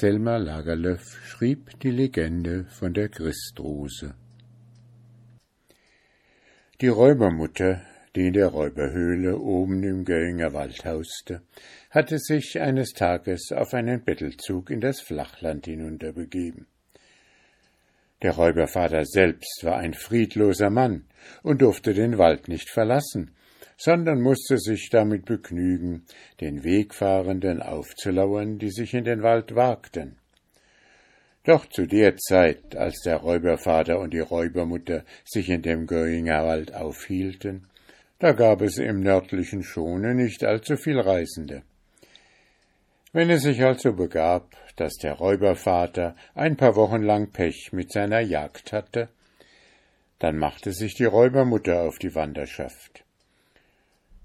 Selma Lagerlöf schrieb die Legende von der Christrose. Die Räubermutter, die in der Räuberhöhle oben im Göinger Wald hauste, hatte sich eines Tages auf einen Bettelzug in das Flachland hinunterbegeben. Der Räubervater selbst war ein friedloser Mann und durfte den Wald nicht verlassen, sondern musste sich damit begnügen, den Wegfahrenden aufzulauern, die sich in den Wald wagten. Doch zu der Zeit, als der Räubervater und die Räubermutter sich in dem Göinger Wald aufhielten, da gab es im nördlichen Schone nicht allzu viel Reisende. Wenn es sich also begab, dass der Räubervater ein paar Wochen lang Pech mit seiner Jagd hatte, dann machte sich die Räubermutter auf die Wanderschaft.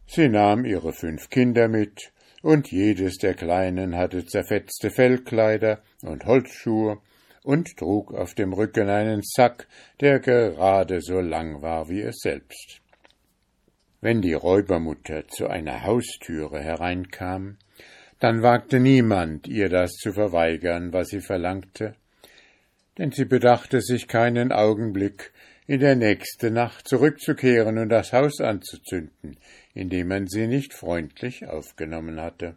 Sie nahm ihre fünf Kinder mit, und jedes der Kleinen hatte zerfetzte Fellkleider und Holzschuhe und trug auf dem Rücken einen Sack, der gerade so lang war wie es selbst. Wenn die Räubermutter zu einer Haustüre hereinkam, dann wagte niemand, ihr das zu verweigern, was sie verlangte, denn sie bedachte sich keinen Augenblick, in der nächste Nacht zurückzukehren und das Haus anzuzünden, indem man sie nicht freundlich aufgenommen hatte.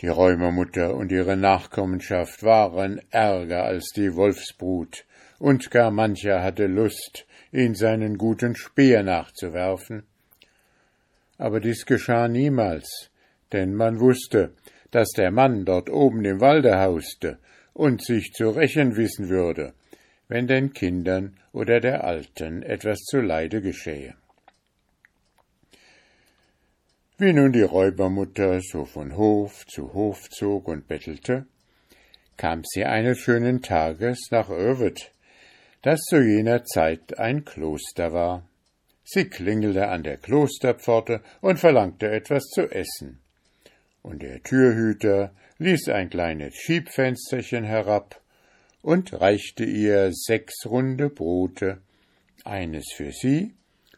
Die Räumermutter und ihre Nachkommenschaft waren ärger als die Wolfsbrut, und gar mancher hatte Lust, ihn seinen guten Speer nachzuwerfen. Aber dies geschah niemals, denn man wusste, dass der Mann dort oben im Walde hauste und sich zu rächen wissen würde, wenn den Kindern oder der Alten etwas zuleide geschähe. Wie nun die Räubermutter so von Hof zu Hof zog und bettelte, kam sie eines schönen Tages nach Övet, das zu jener Zeit ein Kloster war. Sie klingelte an der Klosterpforte und verlangte etwas zu essen. Und der Türhüter ließ ein kleines Schiebfensterchen herab und reichte ihr sechs runde Brote, eines für sie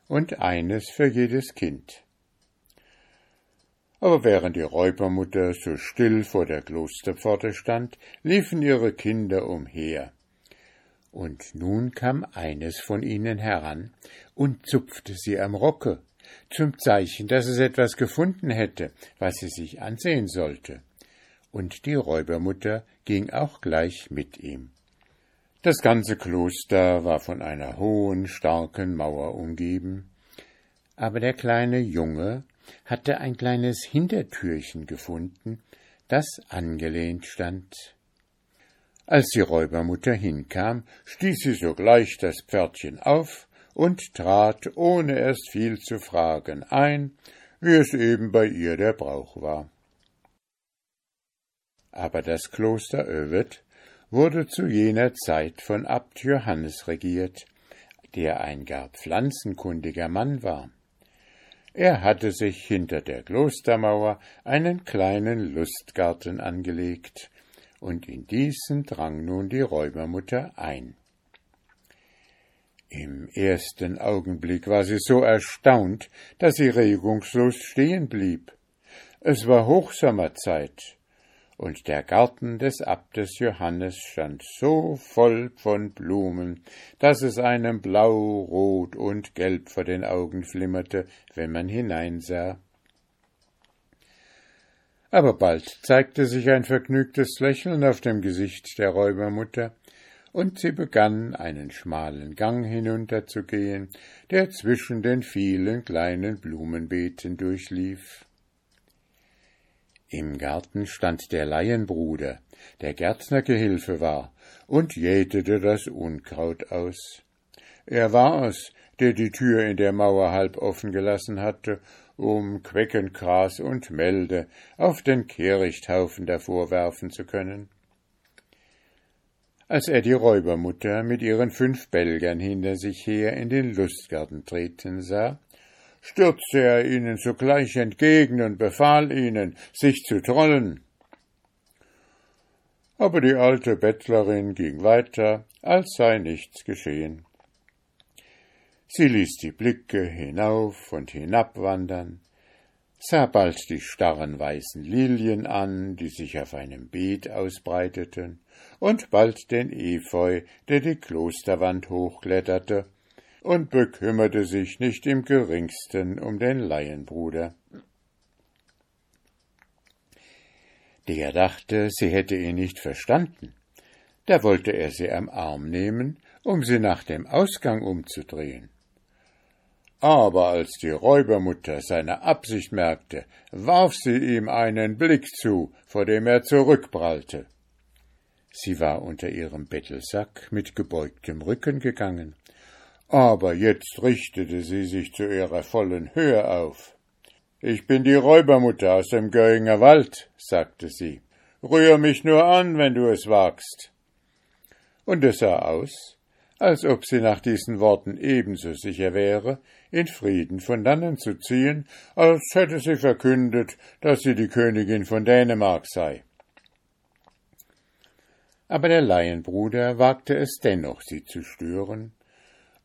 und eines für jedes Kind. Aber während die Räubermutter so still vor der Klosterpforte stand, liefen ihre Kinder umher. Und nun kam eines von ihnen heran und zupfte sie am Rocke, zum Zeichen, dass es etwas gefunden hätte, was sie sich ansehen sollte. Und die Räubermutter ging auch gleich mit ihm. Das ganze Kloster war von einer hohen, starken Mauer umgeben, aber der kleine Junge hatte ein kleines Hintertürchen gefunden, das angelehnt stand. Als die Räubermutter hinkam, stieß sie sogleich das Pferdchen auf und trat, ohne erst viel zu fragen, ein, wie es eben bei ihr der Brauch war. Aber das Kloster Övet wurde zu jener Zeit von Abt Johannes regiert, der ein gar pflanzenkundiger Mann war. Er hatte sich hinter der Klostermauer einen kleinen Lustgarten angelegt, und in diesen drang nun die Räubermutter ein. Im ersten Augenblick war sie so erstaunt, dass sie regungslos stehen blieb. Es war Hochsommerzeit, und der Garten des Abtes Johannes stand so voll von Blumen, dass es einem blau, rot und gelb vor den Augen flimmerte, wenn man hineinsah. Aber bald zeigte sich ein vergnügtes Lächeln auf dem Gesicht der Räubermutter, und sie begann einen schmalen Gang hinunterzugehen, der zwischen den vielen kleinen Blumenbeeten durchlief. Im Garten stand der Laienbruder, der Gärtnergehilfe war, und jätete das Unkraut aus. Er war es, der die Tür in der Mauer halb offen gelassen hatte, um Queckengras und Melde auf den Kehrichthaufen davor werfen zu können. Als er die Räubermutter mit ihren fünf Belgern hinter sich her in den Lustgarten treten sah, stürzte er ihnen sogleich entgegen und befahl ihnen, sich zu trollen. Aber die alte Bettlerin ging weiter, als sei nichts geschehen. Sie ließ die Blicke hinauf und hinab wandern, sah bald die starren weißen Lilien an, die sich auf einem Beet ausbreiteten, und bald den Efeu, der die Klosterwand hochkletterte, und bekümmerte sich nicht im geringsten um den Laienbruder. Der dachte, sie hätte ihn nicht verstanden. Da wollte er sie am Arm nehmen, um sie nach dem Ausgang umzudrehen. Aber als die Räubermutter seine Absicht merkte, warf sie ihm einen Blick zu, vor dem er zurückprallte. Sie war unter ihrem Bettelsack mit gebeugtem Rücken gegangen, aber jetzt richtete sie sich zu ihrer vollen Höhe auf. Ich bin die Räubermutter aus dem Göinger Wald, sagte sie. Rühr mich nur an, wenn du es wagst. Und es sah aus, als ob sie nach diesen Worten ebenso sicher wäre, in Frieden von dannen zu ziehen, als hätte sie verkündet, dass sie die Königin von Dänemark sei. Aber der Laienbruder wagte es dennoch, sie zu stören,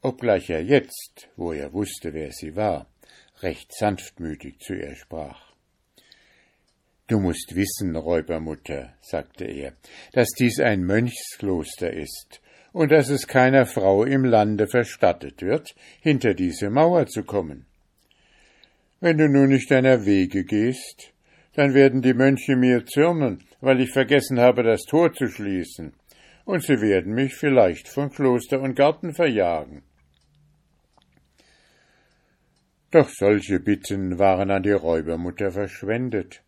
obgleich er jetzt, wo er wusste, wer sie war, recht sanftmütig zu ihr sprach. Du musst wissen, Räubermutter, sagte er, dass dies ein Mönchskloster ist und dass es keiner Frau im Lande verstattet wird, hinter diese Mauer zu kommen. Wenn du nun nicht deiner Wege gehst, dann werden die Mönche mir zürnen, weil ich vergessen habe, das Tor zu schließen, und sie werden mich vielleicht von Kloster und Garten verjagen. Doch solche Bitten waren an die Räubermutter verschwendet.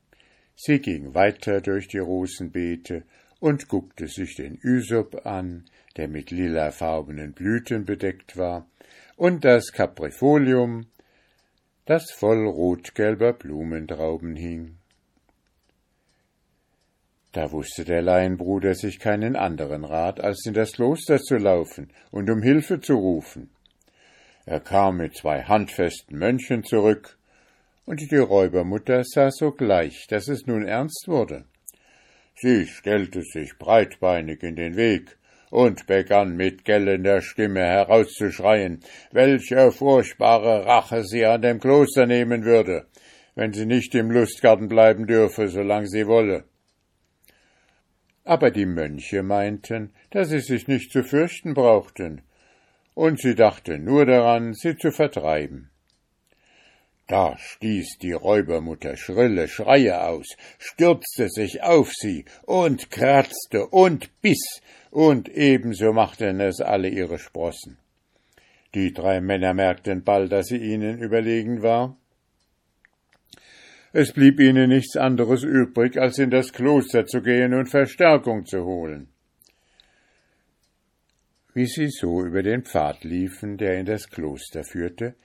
Sie ging weiter durch die Rosenbeete und guckte sich den Ysop an, der mit lilafarbenen Blüten bedeckt war, und das Caprifolium, das voll rotgelber Blumentrauben hing. Da wusste der Laienbruder sich keinen anderen Rat, als in das Kloster zu laufen und um Hilfe zu rufen. Er kam mit zwei handfesten Mönchen zurück, und die Räubermutter sah sogleich, dass es nun ernst wurde. Sie stellte sich breitbeinig in den Weg und begann mit gellender Stimme herauszuschreien, welche furchtbare Rache sie an dem Kloster nehmen würde, wenn sie nicht im Lustgarten bleiben dürfe, solange sie wolle. Aber die Mönche meinten, dass sie sich nicht zu fürchten brauchten, und sie dachte nur daran, sie zu vertreiben. Da stieß die Räubermutter schrille Schreie aus, stürzte sich auf sie und kratzte und biss, und ebenso machten es alle ihre Sprossen. Die drei Männer merkten bald, dass sie ihnen überlegen war. Es blieb ihnen nichts anderes übrig, als in das Kloster zu gehen und Verstärkung zu holen. Wie sie so über den Pfad liefen, der in das Kloster führte,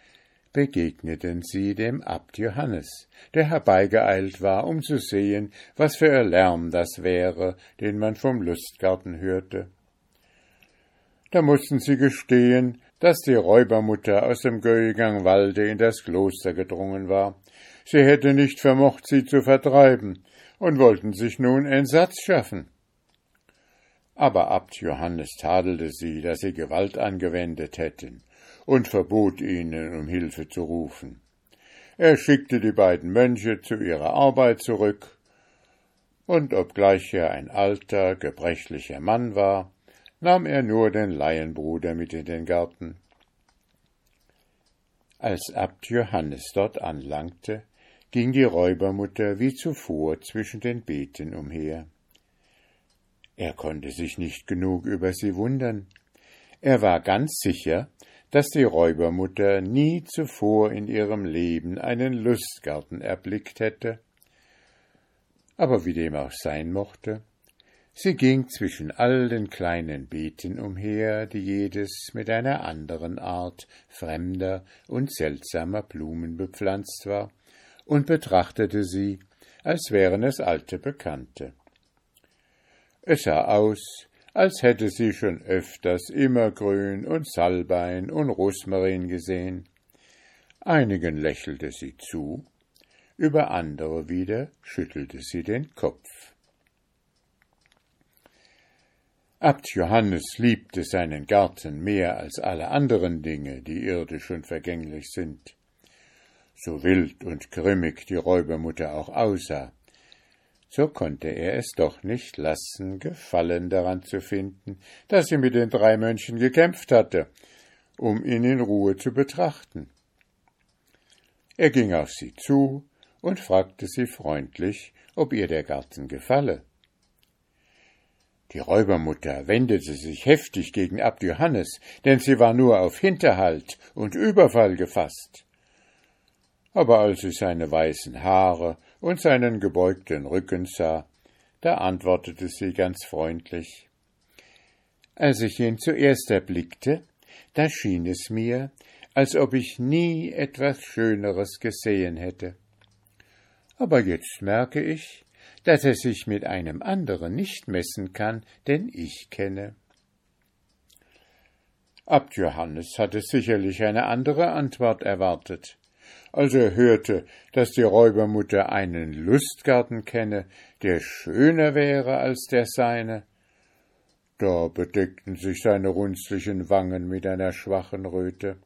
begegneten sie dem Abt Johannes, der herbeigeeilt war, um zu sehen, was für ein Lärm das wäre, den man vom Lustgarten hörte. Da mussten sie gestehen, dass die Räubermutter aus dem Göigangwalde in das Kloster gedrungen war. Sie hätte nicht vermocht, sie zu vertreiben, und wollten sich nun Entsatz schaffen. Aber Abt Johannes tadelte sie, dass sie Gewalt angewendet hätten, und verbot ihnen, um Hilfe zu rufen. Er schickte die beiden Mönche zu ihrer Arbeit zurück, und obgleich er ein alter, gebrechlicher Mann war, nahm er nur den Laienbruder mit in den Garten. Als Abt Johannes dort anlangte, ging die Räubermutter wie zuvor zwischen den Beeten umher. Er konnte sich nicht genug über sie wundern. Er war ganz sicher, dass die Räubermutter nie zuvor in ihrem Leben einen Lustgarten erblickt hätte. Aber wie dem auch sein mochte, sie ging zwischen all den kleinen Beeten umher, die jedes mit einer anderen Art fremder und seltsamer Blumen bepflanzt war, und betrachtete sie, als wären es alte Bekannte. Es sah aus, als hätte sie schon öfters Immergrün und Salbein und Rosmarin gesehen. Einigen lächelte sie zu, über andere wieder schüttelte sie den Kopf. Abt Johannes liebte seinen Garten mehr als alle anderen Dinge, die irdisch und vergänglich sind. so wild und grimmig die Räubermutter auch aussah. So konnte er es doch nicht lassen, Gefallen daran zu finden, dass sie mit den drei Mönchen gekämpft hatte, um ihn in Ruhe zu betrachten. Er ging auf sie zu und fragte sie freundlich, ob ihr der Garten gefalle. Die Räubermutter wendete sich heftig gegen Abt Johannes, denn sie war nur auf Hinterhalt und Überfall gefasst. Aber als sie seine weißen Haare und seinen gebeugten Rücken sah, da antwortete sie ganz freundlich Als ich ihn zuerst erblickte, da schien es mir, als ob ich nie etwas Schöneres gesehen hätte. Aber jetzt merke ich, dass er sich mit einem anderen nicht messen kann, den ich kenne. Abt Johannes hatte sicherlich eine andere Antwort erwartet. Als er hörte, dass die Räubermutter einen Lustgarten kenne, der schöner wäre als der seine, da bedeckten sich seine runzlichen Wangen mit einer schwachen Röte.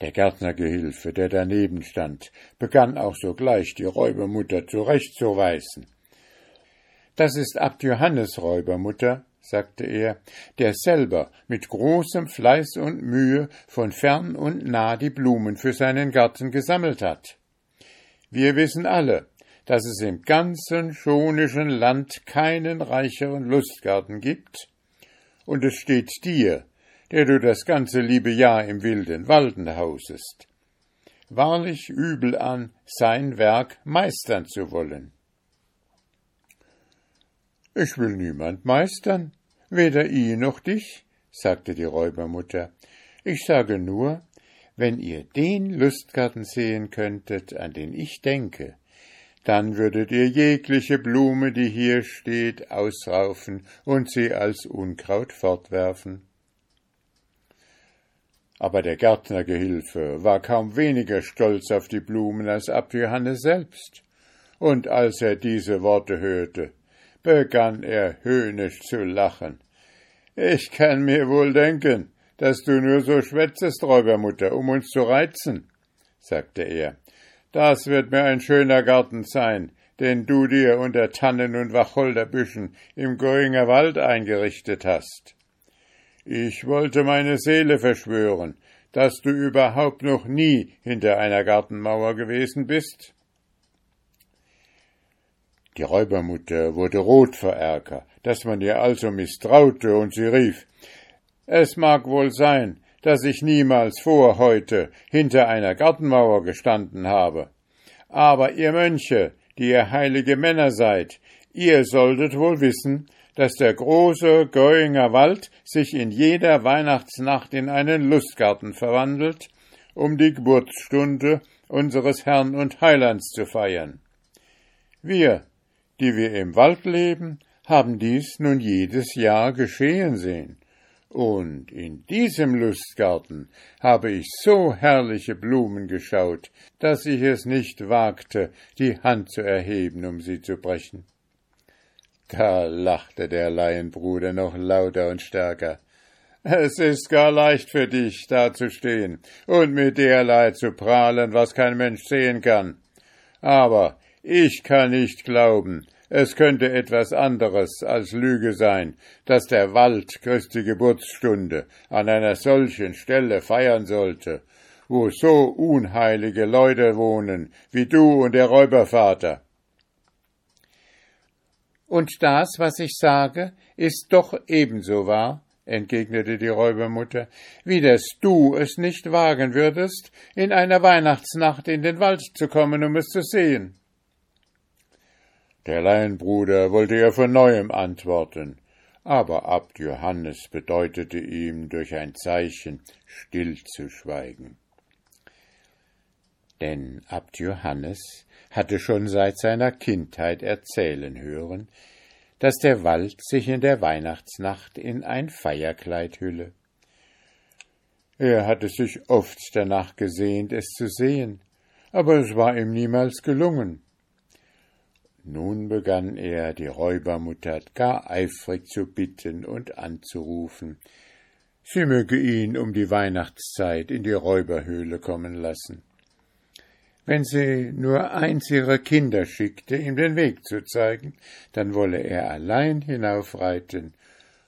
Der Gärtnergehilfe, der daneben stand, begann auch sogleich die Räubermutter zurechtzuweisen. Das ist Abt Johannes Räubermutter, sagte er, der selber mit großem Fleiß und Mühe von fern und nah die Blumen für seinen Garten gesammelt hat. Wir wissen alle, dass es im ganzen schonischen Land keinen reicheren Lustgarten gibt, und es steht dir, der du das ganze liebe Jahr im wilden Walden hausest, wahrlich übel an, sein Werk meistern zu wollen. Ich will niemand meistern, weder ihn noch dich, sagte die Räubermutter. Ich sage nur, wenn ihr den Lustgarten sehen könntet, an den ich denke, dann würdet ihr jegliche Blume, die hier steht, ausraufen und sie als Unkraut fortwerfen. Aber der Gärtnergehilfe war kaum weniger stolz auf die Blumen als Abt Johannes selbst. Und als er diese Worte hörte, begann er höhnisch zu lachen. Ich kann mir wohl denken, dass du nur so schwätzest, Räubermutter, um uns zu reizen, sagte er. Das wird mir ein schöner Garten sein, den du dir unter Tannen und Wacholderbüschen im Goinger Wald eingerichtet hast. Ich wollte meine Seele verschwören, dass du überhaupt noch nie hinter einer Gartenmauer gewesen bist. Die Räubermutter wurde rot vor Ärger, dass man ihr also misstraute, und sie rief Es mag wohl sein, dass ich niemals vor heute hinter einer Gartenmauer gestanden habe. Aber ihr Mönche, die ihr heilige Männer seid, ihr solltet wohl wissen, dass der große Göinger Wald sich in jeder Weihnachtsnacht in einen Lustgarten verwandelt, um die Geburtsstunde unseres Herrn und Heilands zu feiern. Wir, die wir im Wald leben, haben dies nun jedes Jahr geschehen sehen. Und in diesem Lustgarten habe ich so herrliche Blumen geschaut, dass ich es nicht wagte, die Hand zu erheben, um sie zu brechen. Da lachte der Laienbruder noch lauter und stärker. Es ist gar leicht für dich, da zu stehen und mit derlei zu prahlen, was kein Mensch sehen kann. Aber ich kann nicht glauben, es könnte etwas anderes als Lüge sein, dass der Wald Christi Geburtsstunde an einer solchen Stelle feiern sollte, wo so unheilige Leute wohnen wie du und der Räubervater. Und das, was ich sage, ist doch ebenso wahr, entgegnete die Räubermutter, wie dass du es nicht wagen würdest, in einer Weihnachtsnacht in den Wald zu kommen, um es zu sehen. Der Laienbruder wollte ihr von neuem antworten, aber Abt Johannes bedeutete ihm durch ein Zeichen, still zu schweigen. Denn Abt Johannes hatte schon seit seiner Kindheit erzählen hören, dass der Wald sich in der Weihnachtsnacht in ein Feierkleid hülle. Er hatte sich oft danach gesehnt, es zu sehen, aber es war ihm niemals gelungen. Nun begann er, die Räubermutter gar eifrig zu bitten und anzurufen, sie möge ihn um die Weihnachtszeit in die Räuberhöhle kommen lassen. Wenn sie nur eins ihrer Kinder schickte, ihm den Weg zu zeigen, dann wolle er allein hinaufreiten,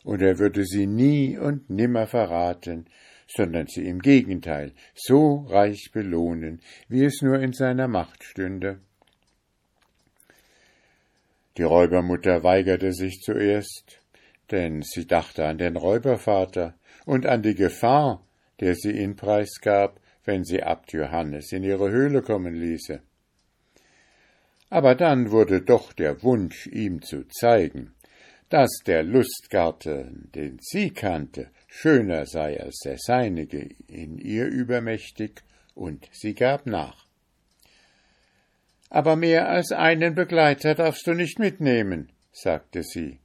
und er würde sie nie und nimmer verraten, sondern sie im Gegenteil so reich belohnen, wie es nur in seiner Macht stünde. Die Räubermutter weigerte sich zuerst, denn sie dachte an den Räubervater und an die Gefahr, der sie ihn preisgab, wenn sie Abt Johannes in ihre Höhle kommen ließe. Aber dann wurde doch der Wunsch, ihm zu zeigen, dass der Lustgarten, den sie kannte, schöner sei als der seinige, in ihr übermächtig, und sie gab nach. Aber mehr als einen Begleiter darfst du nicht mitnehmen, sagte sie,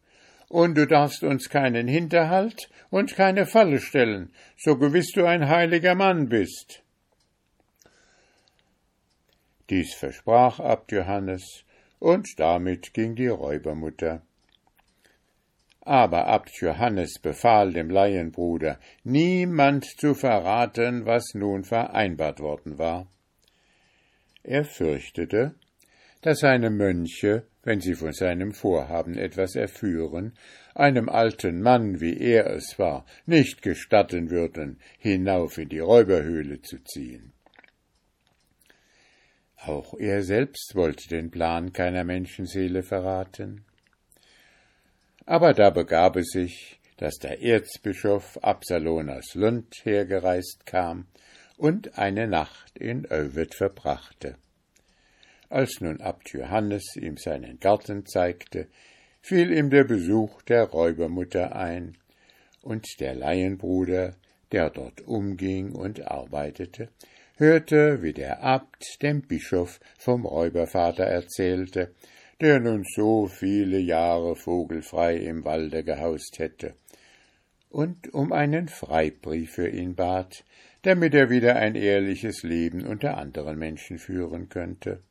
und du darfst uns keinen Hinterhalt und keine Falle stellen, so gewiss du ein heiliger Mann bist. Dies versprach Abt Johannes, und damit ging die Räubermutter. Aber Abt Johannes befahl dem Laienbruder, niemand zu verraten, was nun vereinbart worden war. Er fürchtete, dass seine Mönche, wenn sie von seinem Vorhaben etwas erführen, einem alten Mann, wie er es war, nicht gestatten würden, hinauf in die Räuberhöhle zu ziehen. Auch er selbst wollte den Plan keiner Menschenseele verraten. Aber da begab es sich, dass der Erzbischof Absalon aus Lund hergereist kam und eine Nacht in Övet verbrachte. Als nun Abt Johannes ihm seinen Garten zeigte, fiel ihm der Besuch der Räubermutter ein, und der Laienbruder, der dort umging und arbeitete, hörte, wie der Abt dem Bischof vom Räubervater erzählte, der nun so viele Jahre vogelfrei im Walde gehaust hätte, und um einen Freibrief für ihn bat, damit er wieder ein ehrliches Leben unter anderen Menschen führen könnte.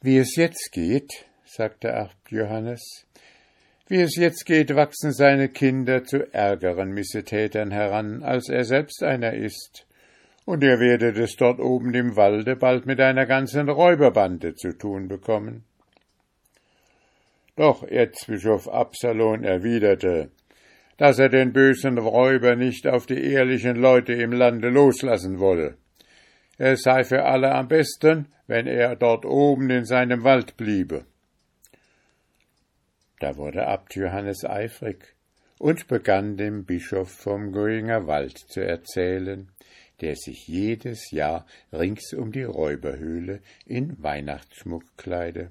Wie es jetzt geht, sagte Abt Johannes, wie es jetzt geht, wachsen seine Kinder zu ärgeren Missetätern heran, als er selbst einer ist, und ihr werdet es dort oben im Walde bald mit einer ganzen Räuberbande zu tun bekommen. Doch Erzbischof Absalon erwiderte, dass er den bösen Räuber nicht auf die ehrlichen Leute im Lande loslassen wolle. Es sei für alle am besten, wenn er dort oben in seinem Wald bliebe. Da wurde Abt Johannes eifrig und begann dem Bischof vom Göinger Wald zu erzählen, der sich jedes Jahr rings um die Räuberhöhle in Weihnachtsschmuck kleide.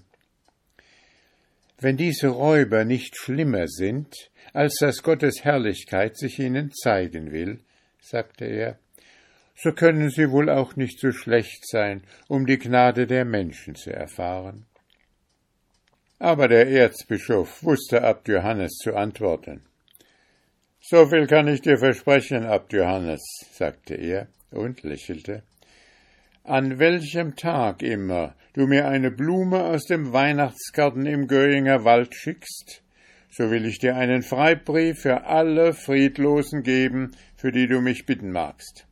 Wenn diese Räuber nicht schlimmer sind, als dass Gottes Herrlichkeit sich ihnen zeigen will, sagte er, so können sie wohl auch nicht so schlecht sein, um die Gnade der Menschen zu erfahren. Aber der Erzbischof wusste Abt Johannes zu antworten. So viel kann ich dir versprechen, Abt Johannes, sagte er und lächelte. An welchem Tag immer du mir eine Blume aus dem Weihnachtsgarten im Göringer Wald schickst, so will ich dir einen Freibrief für alle Friedlosen geben, für die du mich bitten magst.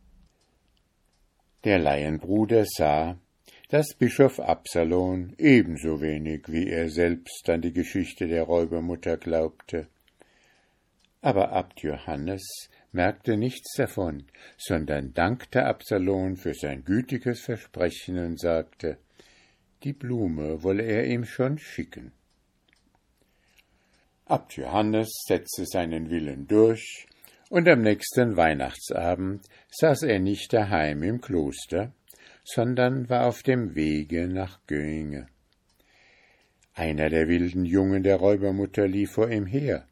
Der Laienbruder sah, dass Bischof Absalon ebenso wenig wie er selbst an die Geschichte der Räubermutter glaubte. Aber Abt Johannes merkte nichts davon, sondern dankte Absalon für sein gütiges Versprechen und sagte, die Blume wolle er ihm schon schicken. Abt Johannes setzte seinen Willen durch, und am nächsten Weihnachtsabend saß er nicht daheim im Kloster, sondern war auf dem Wege nach Göinge. Einer der wilden Jungen der Räubermutter lief vor ihm her,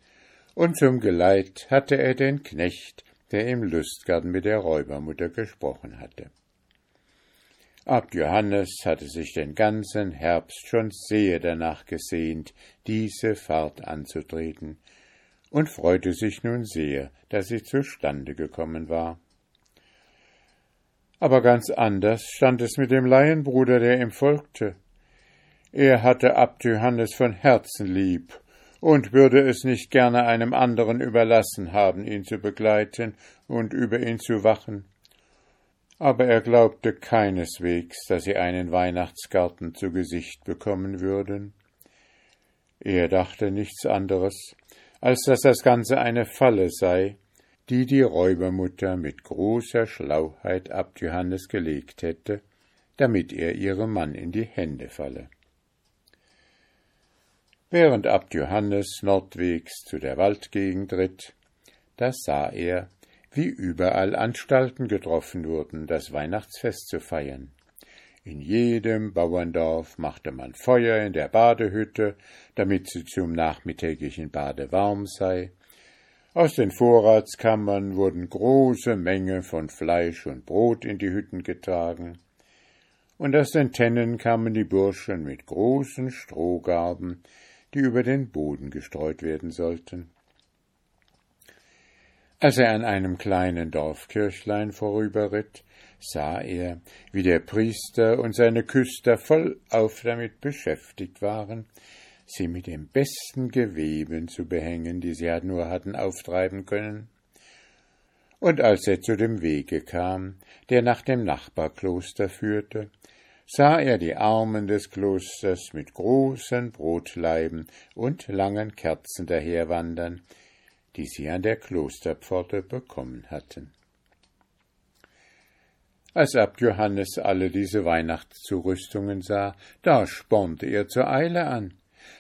und zum Geleit hatte er den Knecht, der im Lustgarten mit der Räubermutter gesprochen hatte. Abt Johannes hatte sich den ganzen Herbst schon sehr danach gesehnt, diese Fahrt anzutreten, und freute sich nun sehr, dass sie zustande gekommen war. Aber ganz anders stand es mit dem Laienbruder, der ihm folgte. Er hatte Abt Johannes von Herzen lieb und würde es nicht gerne einem anderen überlassen haben, ihn zu begleiten und über ihn zu wachen. Aber er glaubte keineswegs, dass sie einen Weihnachtsgarten zu Gesicht bekommen würden. Er dachte nichts anderes, als dass das Ganze eine Falle sei, die die Räubermutter mit großer Schlauheit Abt Johannes gelegt hätte, damit er ihrem Mann in die Hände falle. Während Abt Johannes nordwegs zu der Waldgegend ritt, da sah er, wie überall Anstalten getroffen wurden, das Weihnachtsfest zu feiern. In jedem Bauerndorf machte man Feuer in der Badehütte, damit sie zum nachmittäglichen Bade warm sei. Aus den Vorratskammern wurden große Menge von Fleisch und Brot in die Hütten getragen, und aus den Tennen kamen die Burschen mit großen Strohgarben, die über den Boden gestreut werden sollten. Als er an einem kleinen Dorfkirchlein vorüberritt, sah er, wie der Priester und seine Küster vollauf damit beschäftigt waren, sie mit den besten Geweben zu behängen, die sie nur hatten auftreiben können. Und als er zu dem Wege kam, der nach dem Nachbarkloster führte, sah er die Armen des Klosters mit großen Brotleiben und langen Kerzen daherwandern, die sie an der Klosterpforte bekommen hatten. Als Abt Johannes alle diese Weihnachtszurüstungen sah, da spornte er zur Eile an,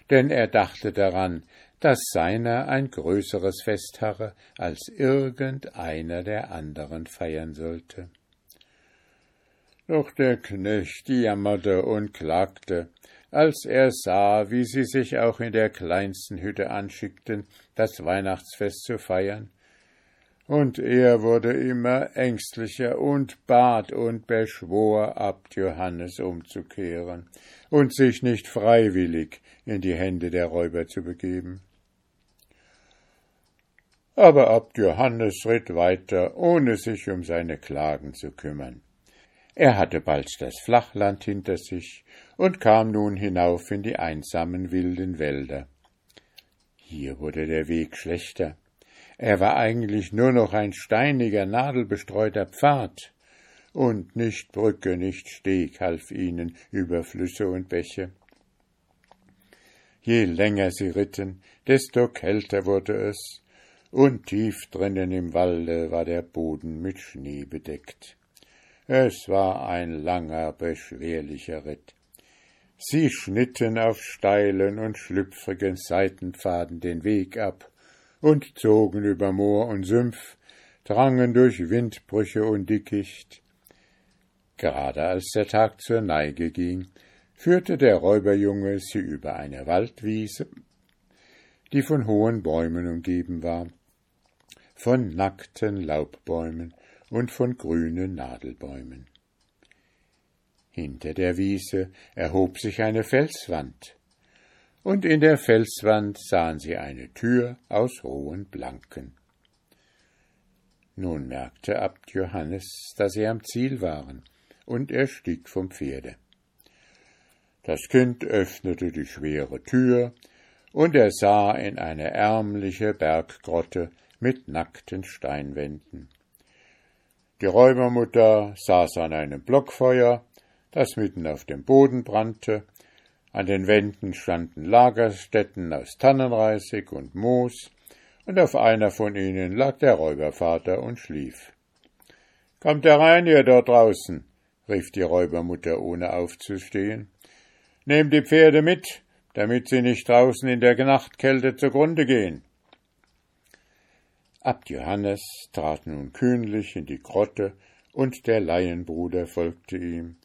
denn er dachte daran, dass seiner ein größeres Fest harre, als irgendeiner der anderen feiern sollte. Doch der Knecht jammerte und klagte, als er sah, wie sie sich auch in der kleinsten Hütte anschickten, das Weihnachtsfest zu feiern, und er wurde immer ängstlicher und bat und beschwor Abt Johannes umzukehren und sich nicht freiwillig in die Hände der Räuber zu begeben. Aber Abt Johannes ritt weiter, ohne sich um seine Klagen zu kümmern. Er hatte bald das Flachland hinter sich und kam nun hinauf in die einsamen wilden Wälder. Hier wurde der Weg schlechter. Er war eigentlich nur noch ein steiniger, nadelbestreuter Pfad, und nicht Brücke, nicht Steg half ihnen über Flüsse und Bäche. Je länger sie ritten, desto kälter wurde es, und tief drinnen im Walde war der Boden mit Schnee bedeckt. Es war ein langer, beschwerlicher Ritt. Sie schnitten auf steilen und schlüpfrigen Seitenpfaden den Weg ab, und zogen über Moor und Sümpf, drangen durch Windbrüche und Dickicht. Gerade als der Tag zur Neige ging, führte der Räuberjunge sie über eine Waldwiese, die von hohen Bäumen umgeben war, von nackten Laubbäumen und von grünen Nadelbäumen. Hinter der Wiese erhob sich eine Felswand, und in der Felswand sahen sie eine Tür aus hohen Blanken. Nun merkte Abt Johannes, dass sie am Ziel waren, und er stieg vom Pferde. Das Kind öffnete die schwere Tür, und er sah in eine ärmliche Berggrotte mit nackten Steinwänden. Die Räubermutter saß an einem Blockfeuer, das mitten auf dem Boden brannte, an den Wänden standen Lagerstätten aus Tannenreisig und Moos, und auf einer von ihnen lag der Räubervater und schlief. Kommt herein, ihr dort draußen, rief die Räubermutter, ohne aufzustehen. Nehmt die Pferde mit, damit sie nicht draußen in der Nachtkälte zugrunde gehen. Abt Johannes trat nun kühnlich in die Grotte, und der Laienbruder folgte ihm.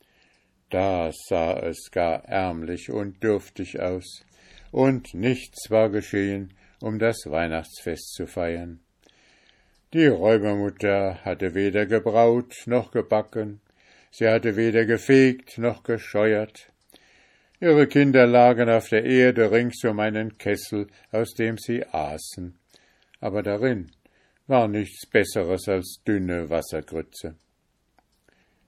Da sah es gar ärmlich und dürftig aus, und nichts war geschehen, um das Weihnachtsfest zu feiern. Die Räubermutter hatte weder gebraut noch gebacken, sie hatte weder gefegt noch gescheuert. Ihre Kinder lagen auf der Erde rings um einen Kessel, aus dem sie aßen, aber darin war nichts Besseres als dünne Wassergrütze.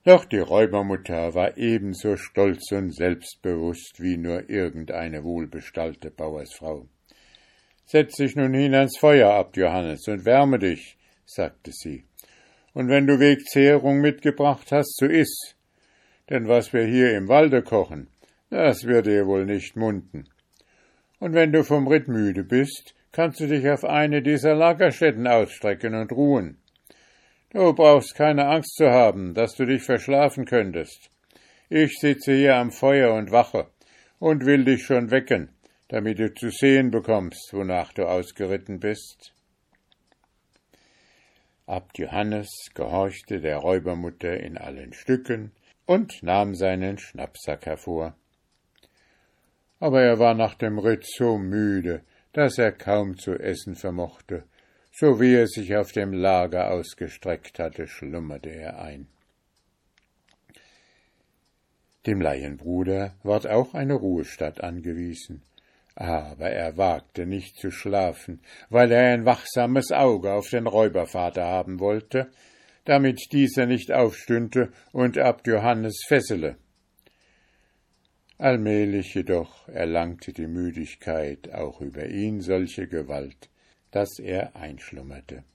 Doch die Räubermutter war ebenso stolz und selbstbewusst wie nur irgendeine wohlbestallte Bauersfrau. Setz dich nun hin ans Feuer ab, Johannes, und wärme dich, sagte sie. Und wenn du Wegzehrung mitgebracht hast, so iss. Denn was wir hier im Walde kochen, das wird dir wohl nicht munden. Und wenn du vom Ritt müde bist, kannst du dich auf eine dieser Lagerstätten ausstrecken und ruhen. Du brauchst keine Angst zu haben, dass du dich verschlafen könntest. Ich sitze hier am Feuer und wache und will dich schon wecken, damit du zu sehen bekommst, wonach du ausgeritten bist. Abt Johannes gehorchte der Räubermutter in allen Stücken und nahm seinen Schnappsack hervor. Aber er war nach dem Ritt so müde, dass er kaum zu essen vermochte, so wie er sich auf dem Lager ausgestreckt hatte, schlummerte er ein. Dem Laienbruder ward auch eine Ruhestatt angewiesen, aber er wagte nicht zu schlafen, weil er ein wachsames Auge auf den Räubervater haben wollte, damit dieser nicht aufstünde und Abt Johannes fessele. Allmählich jedoch erlangte die Müdigkeit auch über ihn solche Gewalt, dass er einschlummerte.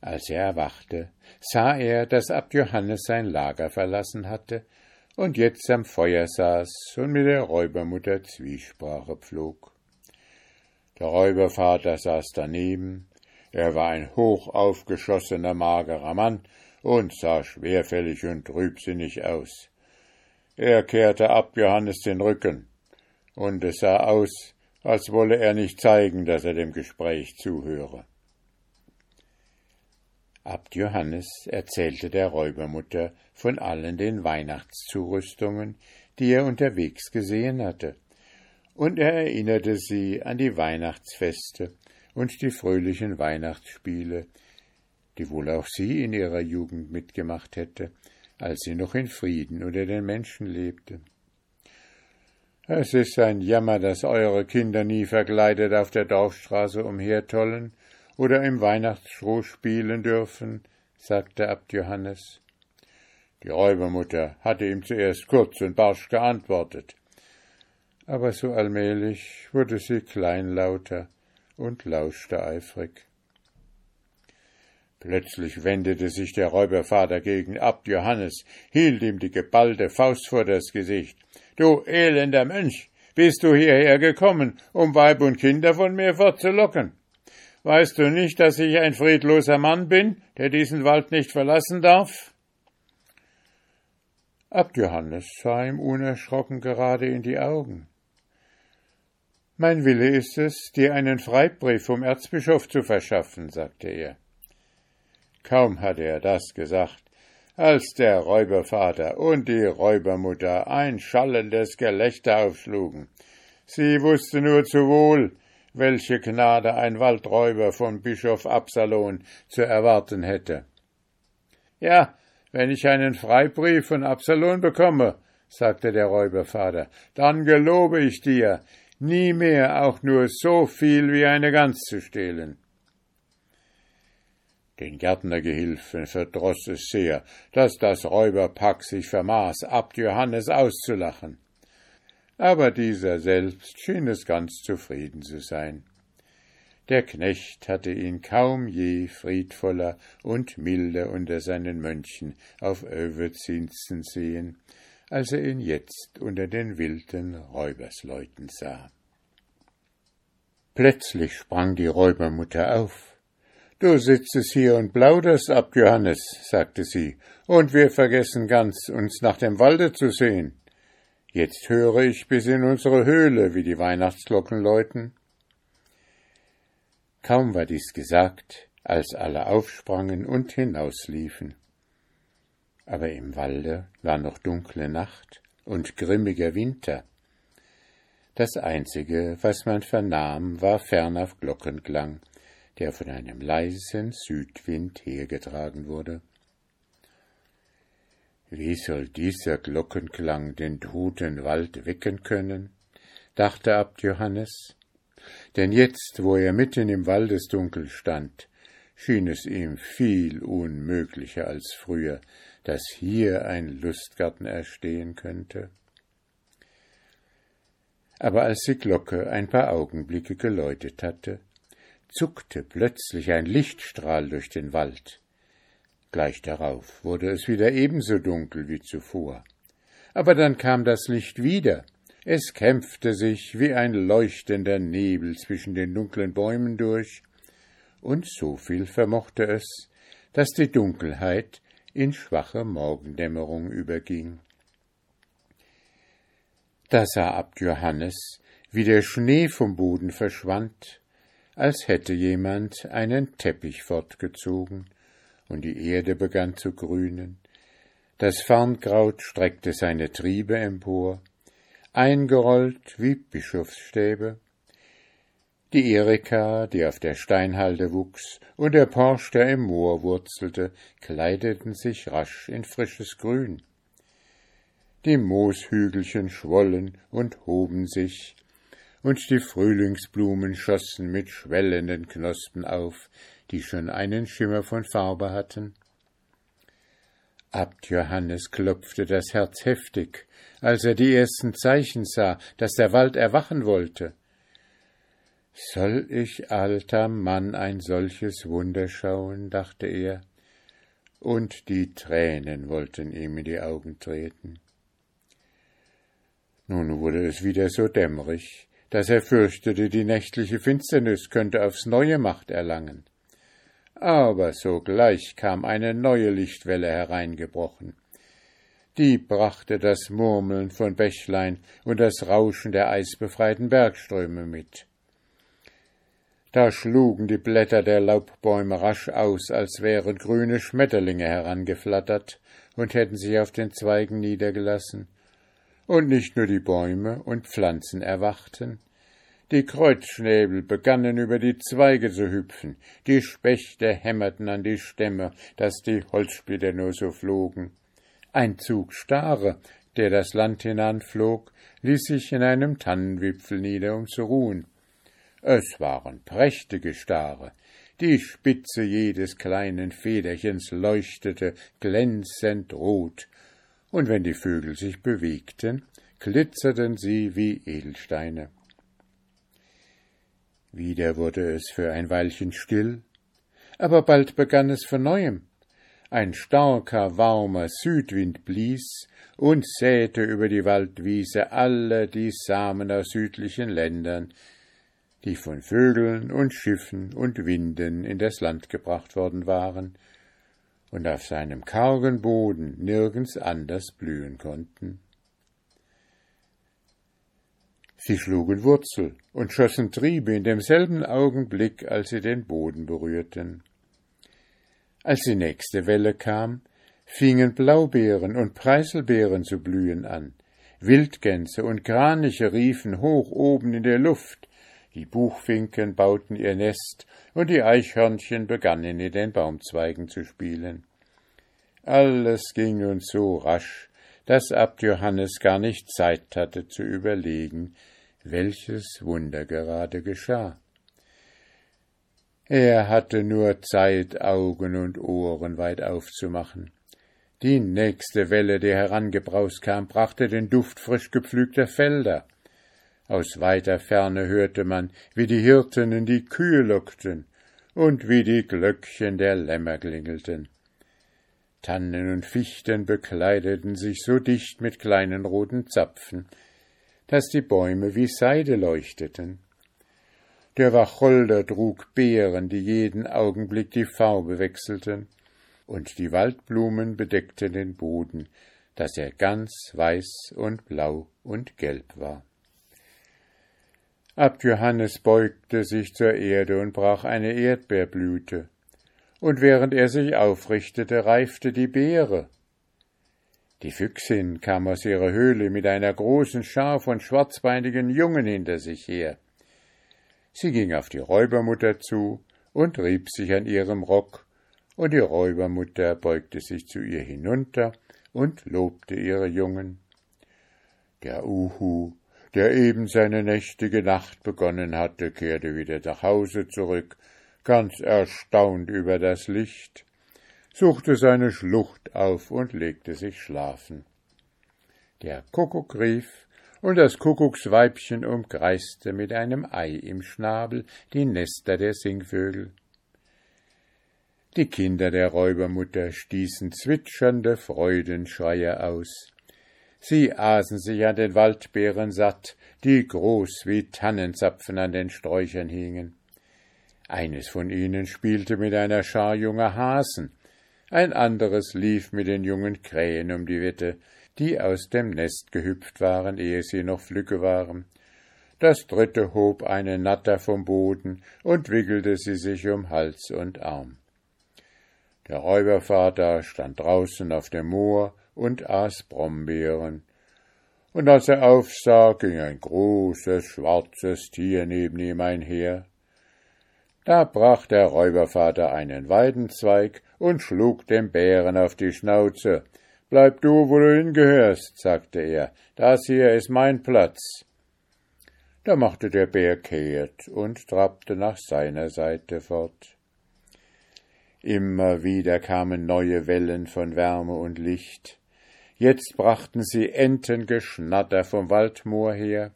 Als er erwachte, sah er, dass Abt Johannes sein Lager verlassen hatte und jetzt am Feuer saß und mit der Räubermutter Zwiesprache pflog. Der Räubervater saß daneben, er war ein hoch aufgeschossener, magerer Mann und sah schwerfällig und trübsinnig aus. Er kehrte ab Johannes den Rücken, und es sah aus, als wolle er nicht zeigen, dass er dem Gespräch zuhöre. Abt Johannes erzählte der Räubermutter von allen den Weihnachtszurüstungen, die er unterwegs gesehen hatte, und er erinnerte sie an die Weihnachtsfeste und die fröhlichen Weihnachtsspiele, die wohl auch sie in ihrer Jugend mitgemacht hätte, als sie noch in Frieden unter den Menschen lebte. Es ist ein Jammer, dass eure Kinder nie verkleidet auf der Dorfstraße umhertollen oder im Weihnachtsstroh spielen dürfen, sagte Abt Johannes. Die Räubermutter hatte ihm zuerst kurz und barsch geantwortet, aber so allmählich wurde sie kleinlauter und lauschte eifrig. Plötzlich wendete sich der Räubervater gegen Abt Johannes, hielt ihm die geballte Faust vor das Gesicht. Du elender Mönch, bist du hierher gekommen, um Weib und Kinder von mir fortzulocken? Weißt du nicht, dass ich ein friedloser Mann bin, der diesen Wald nicht verlassen darf? Abt Johannes sah ihm unerschrocken gerade in die Augen. Mein Wille ist es, dir einen Freibrief vom Erzbischof zu verschaffen, sagte er. Kaum hatte er das gesagt, als der Räubervater und die Räubermutter ein schallendes Gelächter aufschlugen. Sie wusste nur zu wohl, welche Gnade ein Waldräuber von Bischof Absalon zu erwarten hätte. Ja, wenn ich einen Freibrief von Absalon bekomme, sagte der Räubervater, dann gelobe ich dir, nie mehr auch nur so viel wie eine Gans zu stehlen. Den Gärtnergehilfen verdroß es sehr, dass das Räuberpack sich vermaß, Abt Johannes auszulachen. Aber dieser selbst schien es ganz zufrieden zu sein. Der Knecht hatte ihn kaum je friedvoller und milder unter seinen Mönchen auf Överzinsen sehen, als er ihn jetzt unter den wilden Räubersleuten sah. Plötzlich sprang die Räubermutter auf. Du sitzest hier und plauderst ab, Johannes, sagte sie, und wir vergessen ganz, uns nach dem Walde zu sehen. Jetzt höre ich bis in unsere Höhle, wie die Weihnachtsglocken läuten. Kaum war dies gesagt, als alle aufsprangen und hinausliefen. Aber im Walde war noch dunkle Nacht und grimmiger Winter. Das einzige, was man vernahm, war ferner Glockenklang, der von einem leisen Südwind hergetragen wurde. Wie soll dieser Glockenklang den toten Wald wecken können? dachte Abt Johannes, denn jetzt, wo er mitten im Waldesdunkel stand, schien es ihm viel unmöglicher als früher, dass hier ein Lustgarten erstehen könnte. aber als die Glocke ein paar Augenblicke geläutet hatte, zuckte plötzlich ein Lichtstrahl durch den Wald. Gleich darauf wurde es wieder ebenso dunkel wie zuvor. Aber dann kam das Licht wieder. Es kämpfte sich wie ein leuchtender Nebel zwischen den dunklen Bäumen durch, und so viel vermochte es, dass die Dunkelheit in schwache Morgendämmerung überging. Da sah Abt Johannes, wie der Schnee vom Boden verschwand, als hätte jemand einen Teppich fortgezogen, und die Erde begann zu grünen. Das Farnkraut streckte seine Triebe empor, eingerollt wie Bischofsstäbe. Die Erika, die auf der Steinhalde wuchs, und der Porsch, der im Moor wurzelte, kleideten sich rasch in frisches Grün. Die Mooshügelchen schwollen und hoben sich, und die Frühlingsblumen schossen mit schwellenden Knospen auf, die schon einen Schimmer von Farbe hatten. Abt Johannes klopfte das Herz heftig, als er die ersten Zeichen sah, dass der Wald erwachen wollte. Soll ich, alter Mann, ein solches Wunder schauen, dachte er, und die Tränen wollten ihm in die Augen treten. Nun wurde es wieder so dämmerig, dass er fürchtete, die nächtliche Finsternis könnte aufs neue Macht erlangen aber sogleich kam eine neue Lichtwelle hereingebrochen. Die brachte das Murmeln von Bächlein und das Rauschen der eisbefreiten Bergströme mit. Da schlugen die Blätter der Laubbäume rasch aus, als wären grüne Schmetterlinge herangeflattert und hätten sich auf den Zweigen niedergelassen. Und nicht nur die Bäume und Pflanzen erwachten, die Kreuzschnäbel begannen über die Zweige zu hüpfen, die Spechte hämmerten an die Stämme, dass die Holzsplitter nur so flogen. Ein Zug Stare, der das Land hinanflog, ließ sich in einem Tannenwipfel nieder, um zu ruhen. Es waren prächtige Stare, die Spitze jedes kleinen Federchens leuchtete glänzend rot, und wenn die Vögel sich bewegten, glitzerten sie wie Edelsteine. Wieder wurde es für ein Weilchen still, aber bald begann es von neuem. Ein starker, warmer Südwind blies und säte über die Waldwiese alle die Samen aus südlichen Ländern, die von Vögeln und Schiffen und Winden in das Land gebracht worden waren und auf seinem kargen Boden nirgends anders blühen konnten. Sie schlugen Wurzel und schossen Triebe in demselben Augenblick, als sie den Boden berührten. Als die nächste Welle kam, fingen Blaubeeren und Preiselbeeren zu blühen an. Wildgänse und Kraniche riefen hoch oben in der Luft, die Buchfinken bauten ihr Nest und die Eichhörnchen begannen in den Baumzweigen zu spielen. Alles ging nun so rasch, dass Abt Johannes gar nicht Zeit hatte zu überlegen, welches Wunder gerade geschah. Er hatte nur Zeit, Augen und Ohren weit aufzumachen. Die nächste Welle, die herangebraust kam, brachte den Duft frisch gepflügter Felder. Aus weiter Ferne hörte man, wie die Hirten in die Kühe lockten und wie die Glöckchen der Lämmer klingelten. Tannen und Fichten bekleideten sich so dicht mit kleinen roten Zapfen, dass die Bäume wie Seide leuchteten. Der Wacholder trug Beeren, die jeden Augenblick die Farbe wechselten, und die Waldblumen bedeckten den Boden, dass er ganz weiß und blau und gelb war. Abt Johannes beugte sich zur Erde und brach eine Erdbeerblüte, und während er sich aufrichtete, reifte die Beere, die Füchsin kam aus ihrer Höhle mit einer großen Schar von schwarzbeinigen Jungen hinter sich her. Sie ging auf die Räubermutter zu und rieb sich an ihrem Rock, und die Räubermutter beugte sich zu ihr hinunter und lobte ihre Jungen. Der Uhu, der eben seine nächtige Nacht begonnen hatte, kehrte wieder nach Hause zurück, ganz erstaunt über das Licht suchte seine Schlucht auf und legte sich schlafen. Der Kuckuck rief, und das Kuckucksweibchen umkreiste mit einem Ei im Schnabel die Nester der Singvögel. Die Kinder der Räubermutter stießen zwitschernde Freudenschreie aus. Sie aßen sich an den Waldbeeren satt, die groß wie Tannenzapfen an den Sträuchern hingen. Eines von ihnen spielte mit einer Schar junger Hasen, ein anderes lief mit den jungen Krähen um die Wette, die aus dem Nest gehüpft waren, ehe sie noch Flücke waren. Das dritte hob eine Natter vom Boden und wickelte sie sich um Hals und Arm. Der Räubervater stand draußen auf dem Moor und aß Brombeeren. Und als er aufsah, ging ein großes, schwarzes Tier neben ihm einher. Da brach der Räubervater einen Weidenzweig und schlug dem Bären auf die Schnauze. Bleib du, wo du hingehörst, sagte er, das hier ist mein Platz. Da machte der Bär kehrt und trabte nach seiner Seite fort. Immer wieder kamen neue Wellen von Wärme und Licht. Jetzt brachten sie Entengeschnatter vom Waldmoor her.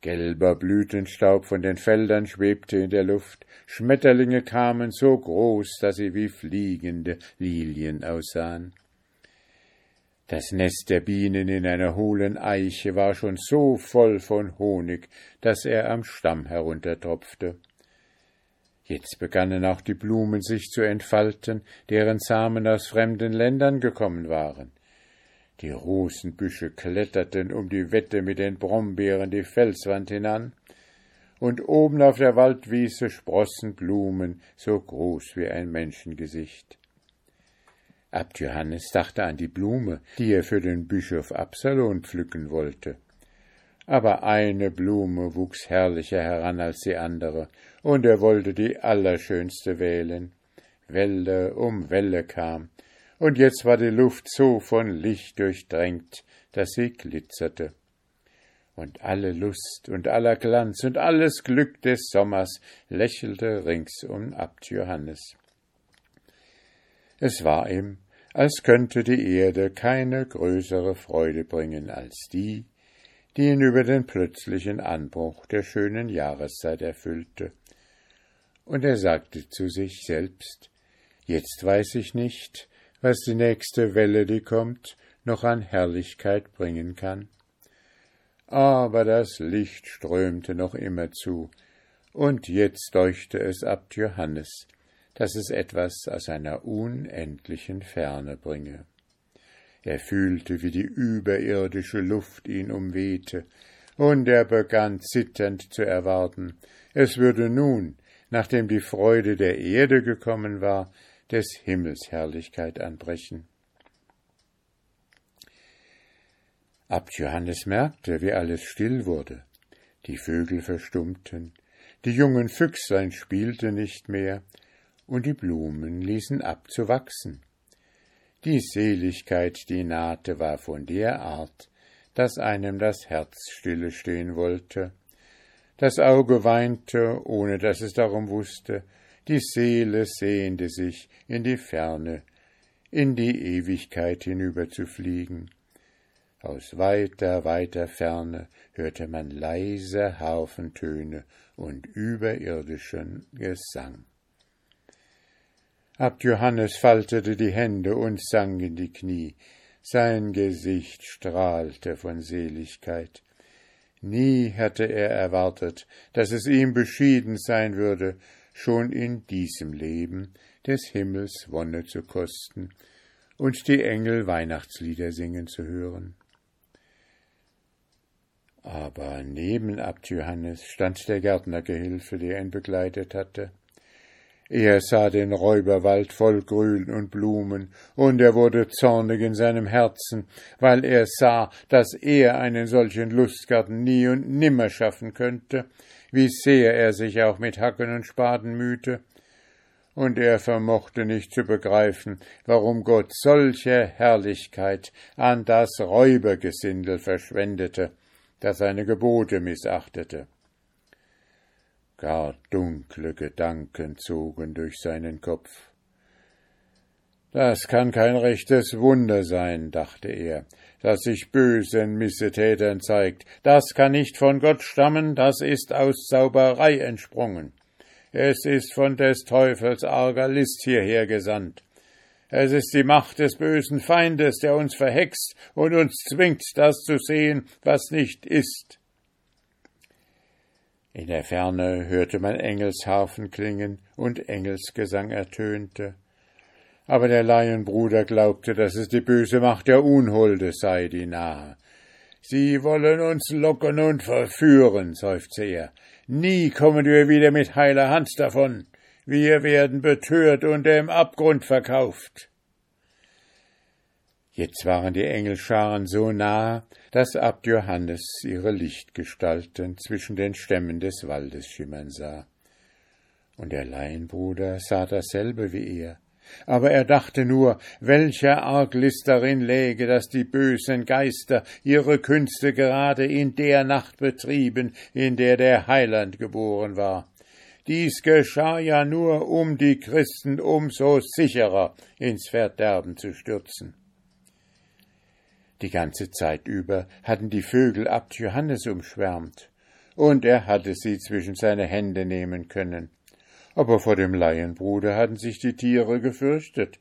Gelber Blütenstaub von den Feldern schwebte in der Luft. Schmetterlinge kamen so groß, dass sie wie fliegende Lilien aussahen. Das Nest der Bienen in einer hohlen Eiche war schon so voll von Honig, dass er am Stamm heruntertropfte. Jetzt begannen auch die Blumen sich zu entfalten, deren Samen aus fremden Ländern gekommen waren. Die Rosenbüsche kletterten um die Wette mit den Brombeeren die Felswand hinan, und oben auf der Waldwiese sprossen Blumen so groß wie ein Menschengesicht. Abt Johannes dachte an die Blume, die er für den Bischof Absalon pflücken wollte aber eine Blume wuchs herrlicher heran als die andere, und er wollte die allerschönste wählen. Welle um Welle kam, und jetzt war die Luft so von Licht durchdrängt, dass sie glitzerte. Und alle Lust und aller Glanz und alles Glück des Sommers lächelte rings um Abt Johannes. Es war ihm, als könnte die Erde keine größere Freude bringen als die, die ihn über den plötzlichen Anbruch der schönen Jahreszeit erfüllte. Und er sagte zu sich selbst Jetzt weiß ich nicht, was die nächste Welle, die kommt, noch an Herrlichkeit bringen kann. Aber das Licht strömte noch immer zu, und jetzt deuchte es Abt Johannes, dass es etwas aus einer unendlichen Ferne bringe. Er fühlte, wie die überirdische Luft ihn umwehte, und er begann zitternd zu erwarten, es würde nun, nachdem die Freude der Erde gekommen war, des Himmels Herrlichkeit anbrechen. Abt Johannes merkte, wie alles still wurde. Die Vögel verstummten, die jungen Füchsein spielten nicht mehr, und die Blumen ließen ab zu wachsen. Die Seligkeit, die nahte, war von der Art, dass einem das Herz stille stehen wollte. Das Auge weinte, ohne dass es darum wusste, die Seele sehnte sich in die Ferne, in die Ewigkeit hinüberzufliegen. Aus weiter, weiter Ferne hörte man leise Harfentöne und überirdischen Gesang. Abt Johannes faltete die Hände und sank in die Knie. Sein Gesicht strahlte von Seligkeit. Nie hatte er erwartet, dass es ihm beschieden sein würde, schon in diesem Leben des Himmels Wonne zu kosten und die Engel Weihnachtslieder singen zu hören. Aber neben Abt Johannes stand der Gärtnergehilfe, der ihn begleitet hatte. Er sah den Räuberwald voll Grün und Blumen, und er wurde zornig in seinem Herzen, weil er sah, dass er einen solchen Lustgarten nie und nimmer schaffen könnte, wie sehr er sich auch mit Hacken und Spaten mühte. Und er vermochte nicht zu begreifen, warum Gott solche Herrlichkeit an das Räubergesindel verschwendete, das seine Gebote missachtete. Gar dunkle Gedanken zogen durch seinen Kopf. Das kann kein rechtes Wunder sein, dachte er, das sich bösen Missetätern zeigt. Das kann nicht von Gott stammen, das ist aus Zauberei entsprungen. Es ist von des Teufels arger List hierher gesandt. Es ist die Macht des bösen Feindes, der uns verhext und uns zwingt, das zu sehen, was nicht ist. In der Ferne hörte man Engelsharfen klingen und Engelsgesang ertönte aber der Laienbruder glaubte, dass es die böse Macht der Unholde sei, die nahe. Sie wollen uns locken und verführen, seufzte er. Nie kommen wir wieder mit heiler Hand davon. Wir werden betört und im Abgrund verkauft. Jetzt waren die Engelscharen so nah, dass Abt Johannes ihre Lichtgestalten zwischen den Stämmen des Waldes schimmern sah. Und der Laienbruder sah dasselbe wie er aber er dachte nur, welcher Arglist darin läge, dass die bösen Geister ihre Künste gerade in der Nacht betrieben, in der der Heiland geboren war. Dies geschah ja nur, um die Christen umso sicherer ins Verderben zu stürzen. Die ganze Zeit über hatten die Vögel Abt Johannes umschwärmt, und er hatte sie zwischen seine Hände nehmen können aber vor dem Laienbruder hatten sich die Tiere gefürchtet.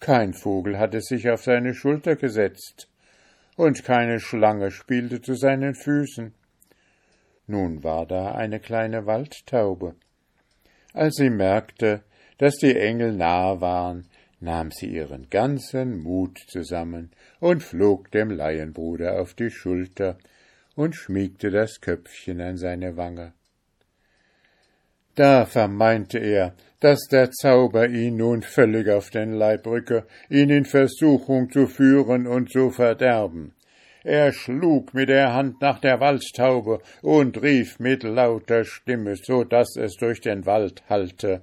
Kein Vogel hatte sich auf seine Schulter gesetzt, und keine Schlange spielte zu seinen Füßen. Nun war da eine kleine Waldtaube. Als sie merkte, dass die Engel nahe waren, nahm sie ihren ganzen Mut zusammen und flog dem Laienbruder auf die Schulter und schmiegte das Köpfchen an seine Wange. Da vermeinte er, dass der Zauber ihn nun völlig auf den Leib rücke, ihn in Versuchung zu führen und zu verderben. Er schlug mit der Hand nach der Waldtaube und rief mit lauter Stimme, so dass es durch den Wald hallte.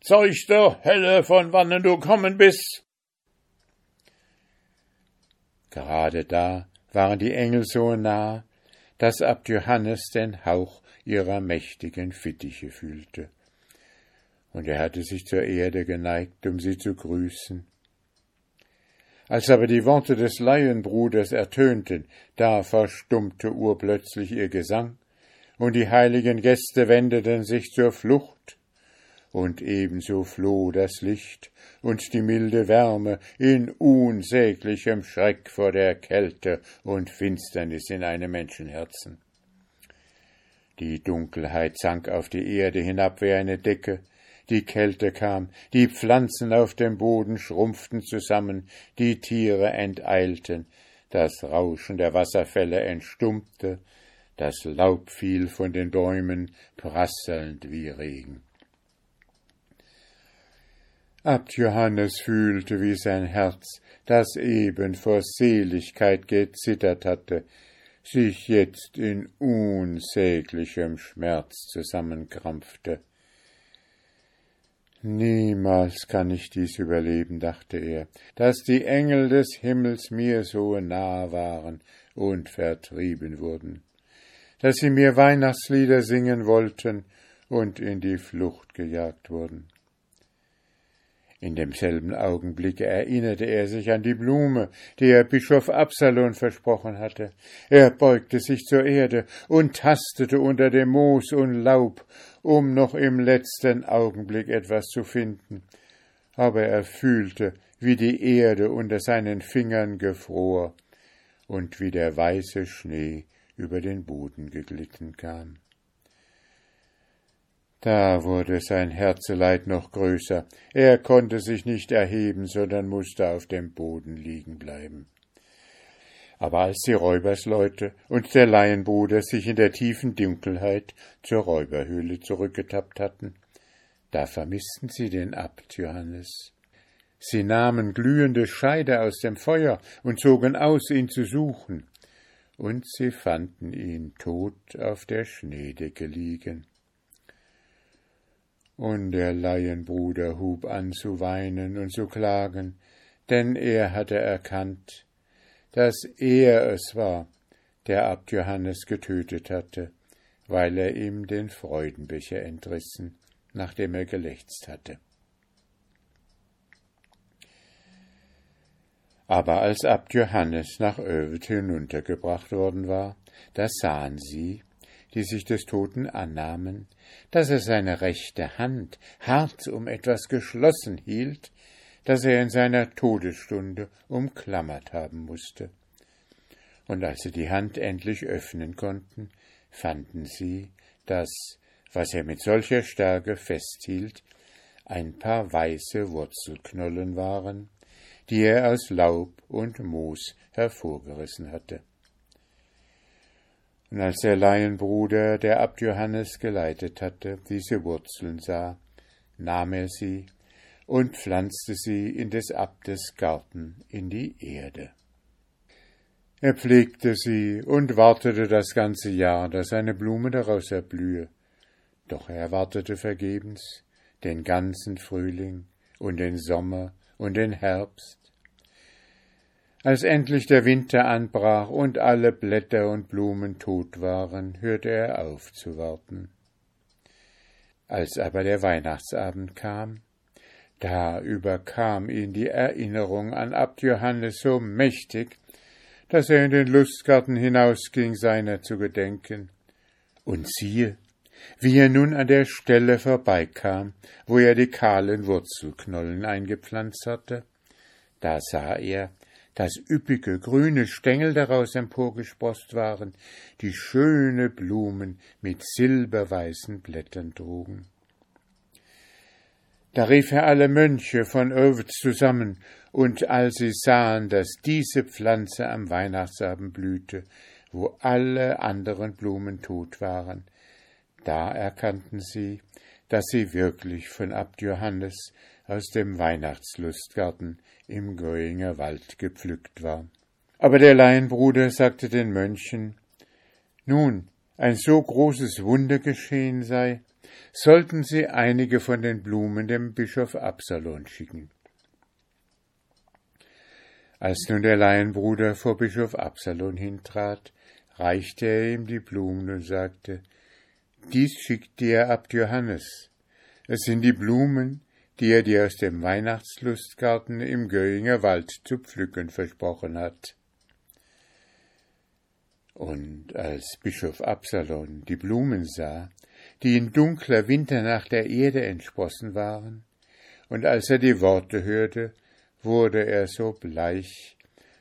Zeug der Helle, von wannen du kommen bist! Gerade da waren die Engel so nah, dass Abt Johannes den Hauch ihrer mächtigen Fittiche fühlte. Und er hatte sich zur Erde geneigt, um sie zu grüßen. Als aber die Worte des Laienbruders ertönten, da verstummte urplötzlich ihr Gesang, und die heiligen Gäste wendeten sich zur Flucht, und ebenso floh das Licht und die milde Wärme in unsäglichem Schreck vor der Kälte und Finsternis in einem Menschenherzen. Die Dunkelheit sank auf die Erde hinab wie eine Decke, die Kälte kam, die Pflanzen auf dem Boden schrumpften zusammen, die Tiere enteilten, das Rauschen der Wasserfälle entstummte, das Laub fiel von den Bäumen prasselnd wie Regen. Abt Johannes fühlte, wie sein Herz, das eben vor Seligkeit gezittert hatte, sich jetzt in unsäglichem Schmerz zusammenkrampfte. Niemals kann ich dies überleben, dachte er, dass die Engel des Himmels mir so nah waren und vertrieben wurden, dass sie mir Weihnachtslieder singen wollten und in die Flucht gejagt wurden. In demselben Augenblick erinnerte er sich an die Blume, die er Bischof Absalon versprochen hatte. Er beugte sich zur Erde und tastete unter dem Moos und Laub, um noch im letzten Augenblick etwas zu finden. Aber er fühlte, wie die Erde unter seinen Fingern gefror und wie der weiße Schnee über den Boden geglitten kam. Da wurde sein Herzeleid noch größer. Er konnte sich nicht erheben, sondern musste auf dem Boden liegen bleiben. Aber als die Räubersleute und der Laienbruder sich in der tiefen Dunkelheit zur Räuberhöhle zurückgetappt hatten, da vermissten sie den Abt Johannes. Sie nahmen glühende Scheide aus dem Feuer und zogen aus, ihn zu suchen, und sie fanden ihn tot auf der Schneedecke liegen und der Laienbruder hub an zu weinen und zu klagen, denn er hatte erkannt, dass er es war, der Abt Johannes getötet hatte, weil er ihm den Freudenbecher entrissen, nachdem er gelächzt hatte. Aber als Abt Johannes nach Övet hinuntergebracht worden war, da sahen sie, die sich des Toten annahmen, dass er seine rechte Hand hart um etwas geschlossen hielt, das er in seiner Todesstunde umklammert haben musste. Und als sie die Hand endlich öffnen konnten, fanden sie, dass, was er mit solcher Stärke festhielt, ein paar weiße Wurzelknollen waren, die er aus Laub und Moos hervorgerissen hatte. Und als der Laienbruder, der Abt Johannes geleitet hatte, diese Wurzeln sah, nahm er sie und pflanzte sie in des Abtes Garten in die Erde. Er pflegte sie und wartete das ganze Jahr, dass eine Blume daraus erblühe, doch er wartete vergebens den ganzen Frühling und den Sommer und den Herbst. Als endlich der Winter anbrach und alle Blätter und Blumen tot waren, hörte er auf zu warten. Als aber der Weihnachtsabend kam, da überkam ihn die Erinnerung an Abt Johannes so mächtig, dass er in den Lustgarten hinausging, seiner zu gedenken. Und siehe, wie er nun an der Stelle vorbeikam, wo er die kahlen Wurzelknollen eingepflanzt hatte, da sah er, dass üppige grüne Stängel daraus emporgesproßt waren, die schöne Blumen mit silberweißen Blättern trugen. Da rief er alle Mönche von Ovid zusammen, und als sie sahen, dass diese Pflanze am Weihnachtsabend blühte, wo alle anderen Blumen tot waren, da erkannten sie, dass sie wirklich von Abt Johannes aus dem Weihnachtslustgarten im Göinger Wald gepflückt war. Aber der Laienbruder sagte den Mönchen, nun, ein so großes Wunder geschehen sei, sollten sie einige von den Blumen dem Bischof Absalon schicken. Als nun der Laienbruder vor Bischof Absalon hintrat, reichte er ihm die Blumen und sagte, dies schickt dir Abt Johannes. Es sind die Blumen, die er dir aus dem Weihnachtslustgarten im Göinger Wald zu pflücken versprochen hat. Und als Bischof Absalon die Blumen sah, die in dunkler Winternacht der Erde entsprossen waren, und als er die Worte hörte, wurde er so bleich,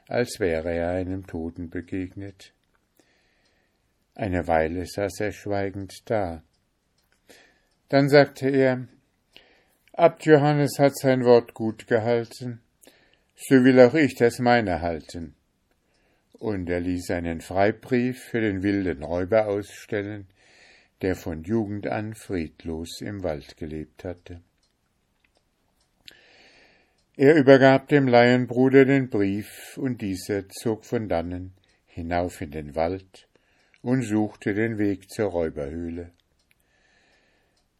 als wäre er einem Toten begegnet. Eine Weile saß er schweigend da. Dann sagte er, Abt Johannes hat sein Wort gut gehalten, so will auch ich das meine halten. Und er ließ einen Freibrief für den wilden Räuber ausstellen, der von Jugend an friedlos im Wald gelebt hatte. Er übergab dem Laienbruder den Brief, und dieser zog von dannen hinauf in den Wald und suchte den Weg zur Räuberhöhle.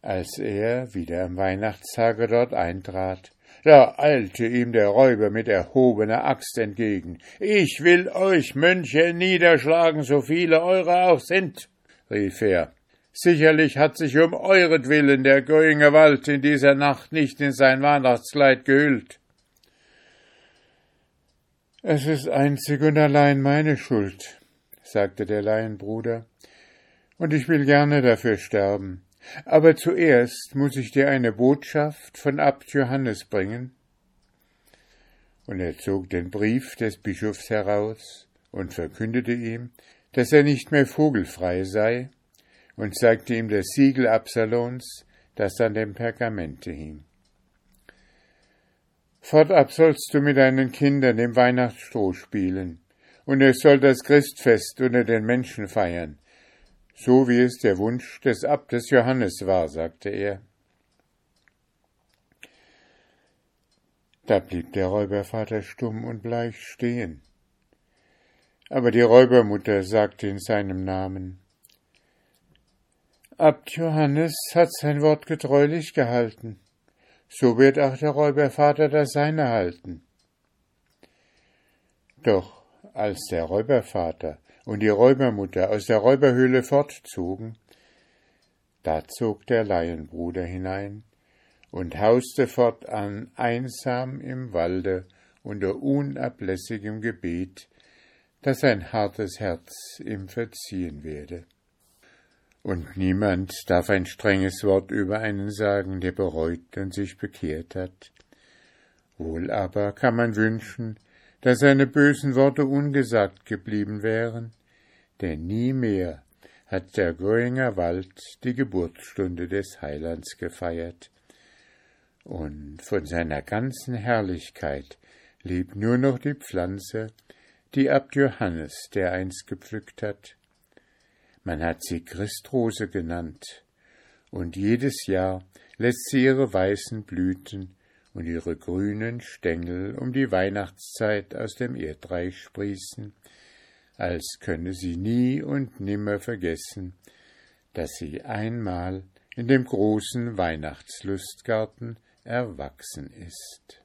Als er wieder am Weihnachtstage dort eintrat, da eilte ihm der Räuber mit erhobener Axt entgegen. Ich will euch Mönche niederschlagen, so viele eure auch sind, rief er. Sicherlich hat sich um euretwillen der Göinger Wald in dieser Nacht nicht in sein Weihnachtskleid gehüllt. Es ist einzig und allein meine Schuld, sagte der Laienbruder, und ich will gerne dafür sterben. Aber zuerst muss ich dir eine Botschaft von Abt Johannes bringen. Und er zog den Brief des Bischofs heraus und verkündete ihm, dass er nicht mehr vogelfrei sei, und zeigte ihm das Siegel Absalons, das an dem Pergamente hing. Fortab sollst du mit deinen Kindern im Weihnachtsstroh spielen, und es soll das Christfest unter den Menschen feiern, so wie es der Wunsch des Abtes Johannes war, sagte er. Da blieb der Räubervater stumm und bleich stehen. Aber die Räubermutter sagte in seinem Namen, Abt Johannes hat sein Wort getreulich gehalten, so wird auch der Räubervater das seine halten. Doch als der Räubervater und die Räubermutter aus der Räuberhöhle fortzogen, da zog der Laienbruder hinein und hauste fortan einsam im Walde unter unablässigem Gebet, dass sein hartes Herz ihm verziehen werde. Und niemand darf ein strenges Wort über einen sagen, der bereut und sich bekehrt hat. Wohl aber kann man wünschen, dass seine bösen Worte ungesagt geblieben wären, denn nie mehr hat der Gröinger Wald die Geburtsstunde des Heilands gefeiert, und von seiner ganzen Herrlichkeit lebt nur noch die Pflanze, die Abt Johannes dereinst gepflückt hat. Man hat sie Christrose genannt, und jedes Jahr lässt sie ihre weißen Blüten und ihre grünen Stängel um die Weihnachtszeit aus dem Erdreich sprießen, als könne sie nie und nimmer vergessen, dass sie einmal in dem großen Weihnachtslustgarten erwachsen ist.